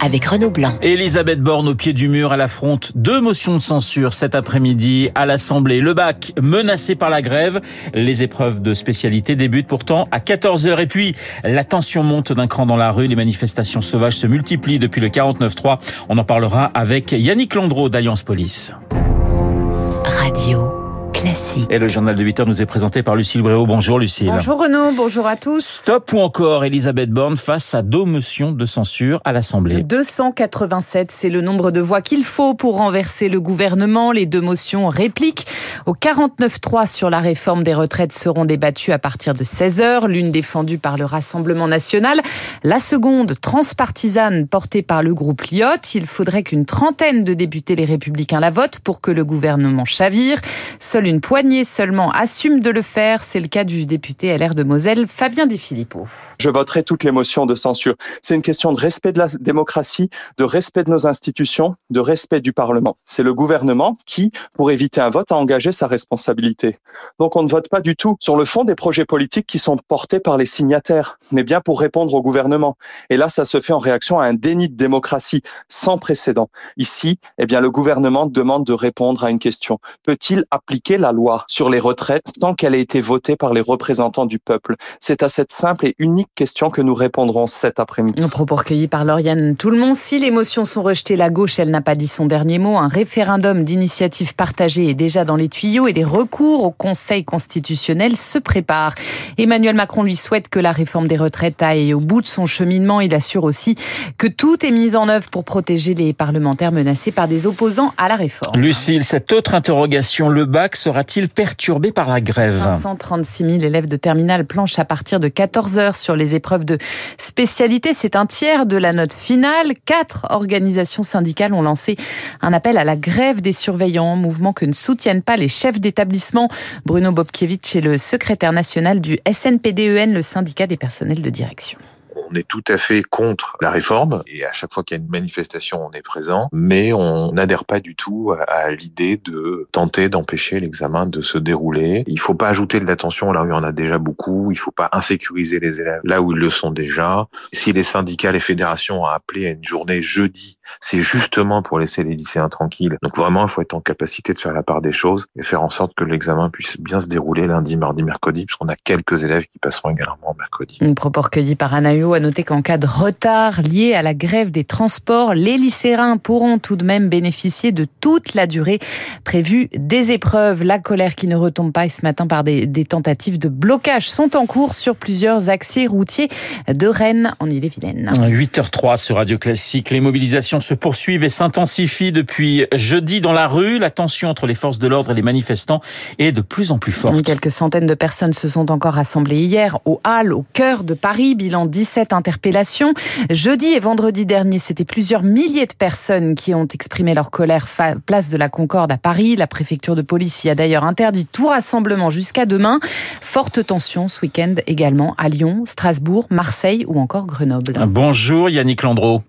avec Renaud Blanc. Elisabeth Borne au pied du mur, à affronte deux motions de censure cet après-midi à l'Assemblée. Le bac menacé par la grève. Les épreuves de spécialité débutent pourtant à 14h. Et puis, la tension monte d'un cran dans la rue. Les manifestations sauvages se multiplient depuis le 49-3. On en parlera avec Yannick Landreau d'Alliance Police. Radio. Classique. Et le journal de 8 heures nous est présenté par Lucille Bréau. Bonjour Lucille. Bonjour Renaud, bonjour à tous. Stop ou encore Elisabeth Borne face à deux motions de censure à l'Assemblée? 287, c'est le nombre de voix qu'il faut pour renverser le gouvernement. Les deux motions répliquent au 49-3 sur la réforme des retraites seront débattues à partir de 16h. L'une défendue par le Rassemblement national, la seconde transpartisane portée par le groupe Lyotte. Il faudrait qu'une trentaine de députés les républicains la votent pour que le gouvernement chavire. Seule une poignée seulement assume de le faire. C'est le cas du député LR de Moselle, Fabien Di Filippo. Je voterai toutes les motions de censure. C'est une question de respect de la démocratie, de respect de nos institutions, de respect du Parlement. C'est le gouvernement qui, pour éviter un vote, a engagé sa responsabilité. Donc on ne vote pas du tout sur le fond des projets politiques qui sont portés par les signataires, mais bien pour répondre au gouvernement. Et là, ça se fait en réaction à un déni de démocratie sans précédent. Ici, eh bien, le gouvernement demande de répondre à une question. Peut-il appliquer la loi sur les retraites tant qu'elle a été votée par les représentants du peuple C'est à cette simple et unique question que nous répondrons cet après-midi. Un propos recueilli par Lauriane Tout-le-monde. Si les motions sont rejetées, la gauche, elle n'a pas dit son dernier mot. Un référendum d'initiative partagée est déjà dans les tuyaux et des recours au Conseil constitutionnel se préparent. Emmanuel Macron lui souhaite que la réforme des retraites aille au bout de son cheminement. Il assure aussi que tout est mis en œuvre pour protéger les parlementaires menacés par des opposants à la réforme. Lucille, cette autre interrogation, le bac sera-t-il perturbé par la grève 536 000 élèves de terminale planchent à partir de 14 heures sur les épreuves de spécialité. C'est un tiers de la note finale. Quatre organisations syndicales ont lancé un appel à la grève des surveillants, mouvement que ne soutiennent pas les chefs d'établissement. Bruno Bobkiewicz est le secrétaire national du SNPDEN, le syndicat des personnels de direction on est tout à fait contre la réforme et à chaque fois qu'il y a une manifestation, on est présent, mais on n'adhère pas du tout à, l'idée de tenter d'empêcher l'examen de se dérouler. Il faut pas ajouter de l'attention là où il y en a déjà beaucoup, il faut pas insécuriser les élèves là où ils le sont déjà. Si les syndicats, les fédérations ont appelé à une journée jeudi, c'est justement pour laisser les lycéens tranquilles. Donc vraiment, il faut être en capacité de faire la part des choses et faire en sorte que l'examen puisse bien se dérouler lundi, mardi, mercredi, puisqu'on a quelques élèves qui passeront également mercredi. Une propos par Anaïo a noté qu'en cas de retard lié à la grève des transports, les lycéens pourront tout de même bénéficier de toute la durée prévue des épreuves. La colère qui ne retombe pas et ce matin par des, des tentatives de blocage sont en cours sur plusieurs accès routiers de Rennes en Ille-et-Vilaine. 8h03 sur Radio Classique. Les mobilisations se poursuivent et s'intensifient depuis jeudi dans la rue. La tension entre les forces de l'ordre et les manifestants est de plus en plus forte. Quelques centaines de personnes se sont encore rassemblées hier au Halles, au cœur de Paris. Bilan 17 interpellations. Jeudi et vendredi dernier, c'était plusieurs milliers de personnes qui ont exprimé leur colère place de la Concorde à Paris. La préfecture de police y a d'ailleurs interdit tout rassemblement jusqu'à demain. Forte tension ce week-end également à Lyon, Strasbourg, Marseille ou encore Grenoble. Bonjour Yannick Landreau.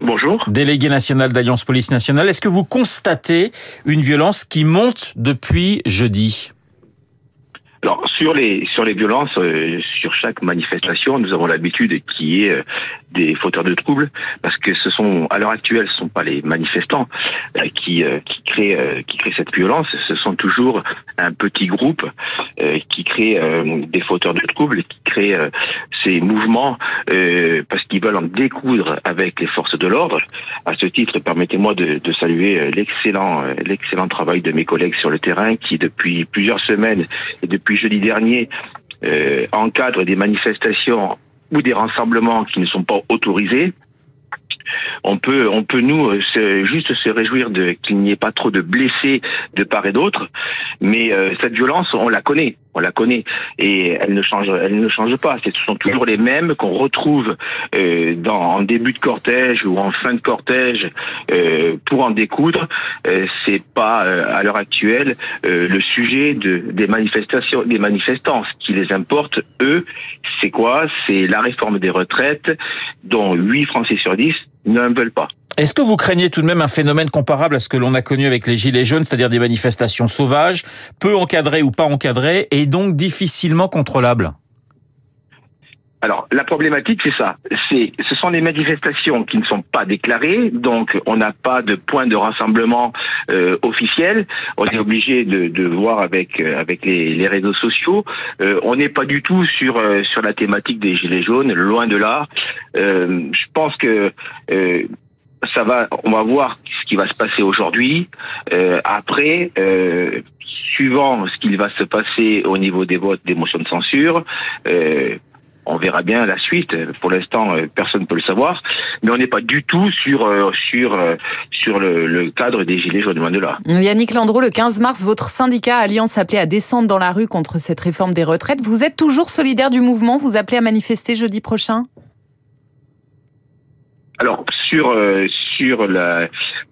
Bonjour. Délégué national d'Alliance Police Nationale, est-ce que vous constatez une violence qui monte depuis jeudi? Alors sur les sur les violences, euh, sur chaque manifestation, nous avons l'habitude qu'il y ait euh, des fauteurs de troubles, parce que ce sont à l'heure actuelle, ce sont pas les manifestants euh, qui qui créent qui créent cette violence, ce sont toujours un petit groupe qui crée des fauteurs de troubles, qui crée ces mouvements parce qu'ils veulent en découdre avec les forces de l'ordre. À ce titre, permettez-moi de, de saluer l'excellent l'excellent travail de mes collègues sur le terrain qui depuis plusieurs semaines et depuis jeudi dernier euh, encadre des manifestations ou des rassemblements qui ne sont pas autorisés, on peut, on peut nous euh, juste se réjouir de qu'il n'y ait pas trop de blessés de part et d'autre, mais euh, cette violence, on la connaît on la connaît et elle ne change, elle ne change pas. Ce sont toujours les mêmes qu'on retrouve euh, en début de cortège ou en fin de cortège pour en découdre. C'est pas à l'heure actuelle le sujet de, des manifestations, des manifestants. Ce qui les importe, eux, c'est quoi? C'est la réforme des retraites, dont 8 Français sur 10 n'ont veulent pas. Est-ce que vous craignez tout de même un phénomène comparable à ce que l'on a connu avec les Gilets jaunes, c'est-à-dire des manifestations sauvages, peu encadrées ou pas encadrées, et donc difficilement contrôlables? Alors, la problématique, c'est ça. C'est, ce sont des manifestations qui ne sont pas déclarées, donc on n'a pas de point de rassemblement euh, officiel. On est obligé de, de voir avec euh, avec les, les, réseaux sociaux. Euh, on n'est pas du tout sur sur la thématique des gilets jaunes, loin de là. Euh, je pense que ça va, on va voir ce qui va se passer aujourd'hui. après suivant ce qu'il va se passer au niveau des votes des motions de censure, euh, on verra bien la suite. Pour l'instant, euh, personne ne peut le savoir, mais on n'est pas du tout sur euh, sur euh, sur le, cadre des gilets jaunes de là. Yannick Landreau, le 15 mars, votre syndicat Alliance appelait à descendre dans la rue contre cette réforme des retraites. Vous êtes toujours solidaire du mouvement? Vous appelez à manifester jeudi prochain? Alors sur sur la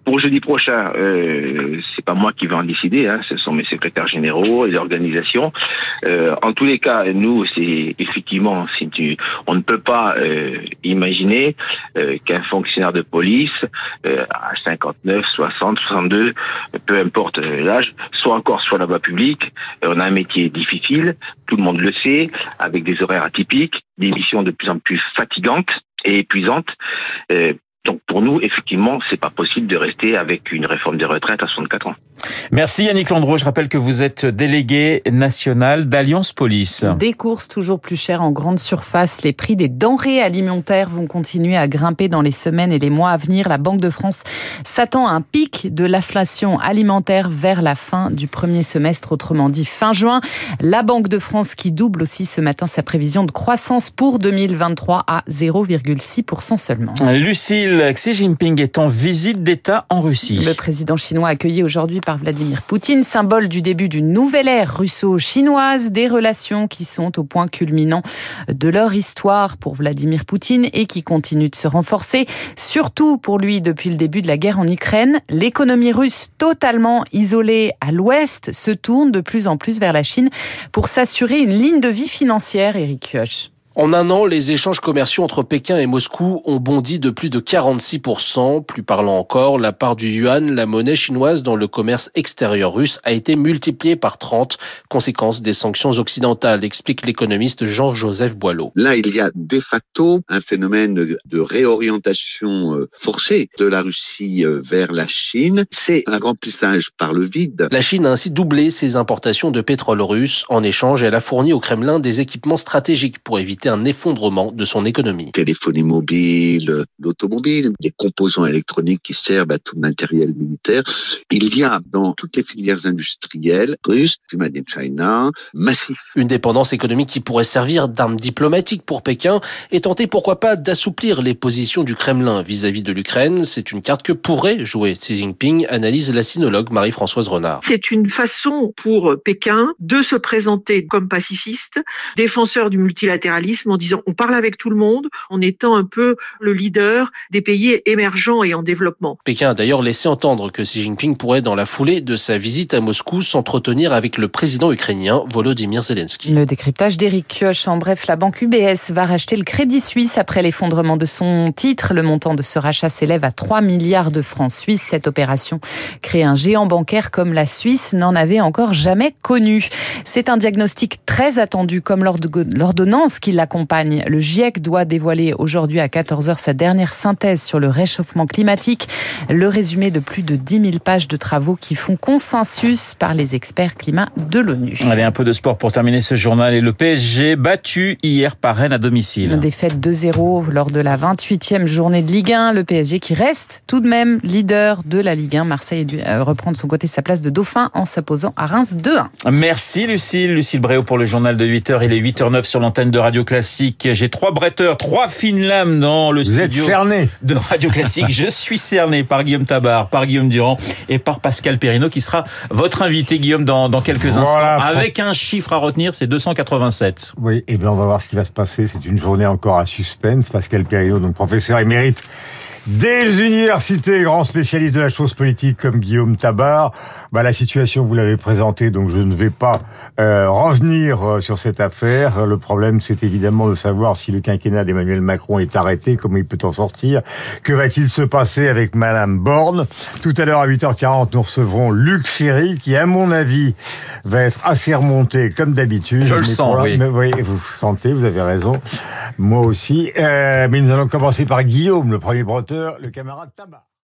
pour jeudi prochain, euh, c'est pas moi qui vais en décider, hein, ce sont mes secrétaires généraux, les organisations. Euh, en tous les cas, nous, c'est effectivement, tu, on ne peut pas euh, imaginer euh, qu'un fonctionnaire de police euh, à 59, 60, 62, peu importe l'âge, soit encore soit la voie publique. On a un métier difficile, tout le monde le sait, avec des horaires atypiques, des missions de plus en plus fatigantes et épuisantes. Donc pour nous, effectivement, c'est pas possible de rester avec une réforme des retraites à 64 ans. Merci Yannick Landreau. Je rappelle que vous êtes délégué national d'Alliance Police. Des courses toujours plus chères en grande surface. Les prix des denrées alimentaires vont continuer à grimper dans les semaines et les mois à venir. La Banque de France s'attend à un pic de l'inflation alimentaire vers la fin du premier semestre, autrement dit fin juin. La Banque de France qui double aussi ce matin sa prévision de croissance pour 2023 à 0,6% seulement. Lucille Xi Jinping est en visite d'État en Russie. Le président chinois accueilli aujourd'hui par Vladimir Poutine, symbole du début d'une nouvelle ère russo-chinoise, des relations qui sont au point culminant de leur histoire pour Vladimir Poutine et qui continuent de se renforcer, surtout pour lui depuis le début de la guerre en Ukraine. L'économie russe totalement isolée à l'ouest se tourne de plus en plus vers la Chine pour s'assurer une ligne de vie financière, Eric Kioch. En un an, les échanges commerciaux entre Pékin et Moscou ont bondi de plus de 46%. Plus parlant encore, la part du yuan, la monnaie chinoise dans le commerce extérieur russe, a été multipliée par 30, conséquence des sanctions occidentales, explique l'économiste Jean-Joseph Boileau. Là, il y a de facto un phénomène de réorientation euh, forcée de la Russie euh, vers la Chine. C'est un remplissage par le vide. La Chine a ainsi doublé ses importations de pétrole russe. En échange, elle a fourni au Kremlin des équipements stratégiques pour éviter un effondrement de son économie. Téléphonie mobile, l'automobile, des composants électroniques qui servent à tout le matériel militaire. Il y a dans toutes les filières industrielles russes, du Made in China, massif. Une dépendance économique qui pourrait servir d'arme diplomatique pour Pékin et tenter pourquoi pas d'assouplir les positions du Kremlin vis-à-vis de l'Ukraine. C'est une carte que pourrait jouer Xi Jinping, analyse la sinologue Marie-Françoise Renard. C'est une façon pour Pékin de se présenter comme pacifiste, défenseur du multilatéralisme en disant on parle avec tout le monde en étant un peu le leader des pays émergents et en développement. Pékin a d'ailleurs laissé entendre que Xi Jinping pourrait, dans la foulée de sa visite à Moscou, s'entretenir avec le président ukrainien Volodymyr Zelensky. Le décryptage d'Éric Kioch. En bref, la banque UBS va racheter le Crédit Suisse après l'effondrement de son titre. Le montant de ce rachat s'élève à 3 milliards de francs suisses. Cette opération crée un géant bancaire comme la Suisse n'en avait encore jamais connu. C'est un diagnostic très attendu comme l'ordonnance qui l'accompagne. Le GIEC doit dévoiler aujourd'hui à 14h sa dernière synthèse sur le réchauffement climatique, le résumé de plus de 10 000 pages de travaux qui font consensus par les experts climat de l'ONU. Allez, un peu de sport pour terminer ce journal. Et le PSG battu hier par Rennes à domicile. Défaite 2-0 lors de la 28e journée de Ligue 1. Le PSG qui reste tout de même leader de la Ligue 1. Marseille euh, reprend de son côté sa place de dauphin en s'opposant à Reims 2-1. Merci Lucille. Lucille Bréau pour le journal de 8h. Il est 8h09 sur l'antenne de Radio Classique. J'ai trois bretteurs, trois fines lames dans le Vous studio cerné. de Radio Classique. Je suis cerné par Guillaume Tabar, par Guillaume Durand et par Pascal Perrino qui sera votre invité, Guillaume, dans, dans quelques Voilà, instants. Avec un chiffre à retenir, c'est 287. Oui, et bien on va voir ce qui va se passer. C'est une journée encore à suspense. Pascal Perrineau, donc professeur émérite Des universités, grand spécialiste de la chose politique comme Guillaume Tabar, bah, la situation vous l'avez présentée, donc je ne vais pas euh, revenir euh, sur cette affaire. Le problème, c'est évidemment de savoir si le quinquennat d'Emmanuel Macron est arrêté, comment il peut en sortir, que va-t-il se passer avec Madame Borne? Tout à l'heure à 8h40, nous recevrons Luc Ferry, qui, à mon avis, va être assez remonté comme d'habitude. Je le sens, oui. Mais, oui. Vous sentez, vous avez raison. Moi aussi. Euh, mais nous allons commencer par Guillaume, le premier breton le camarade Tabac.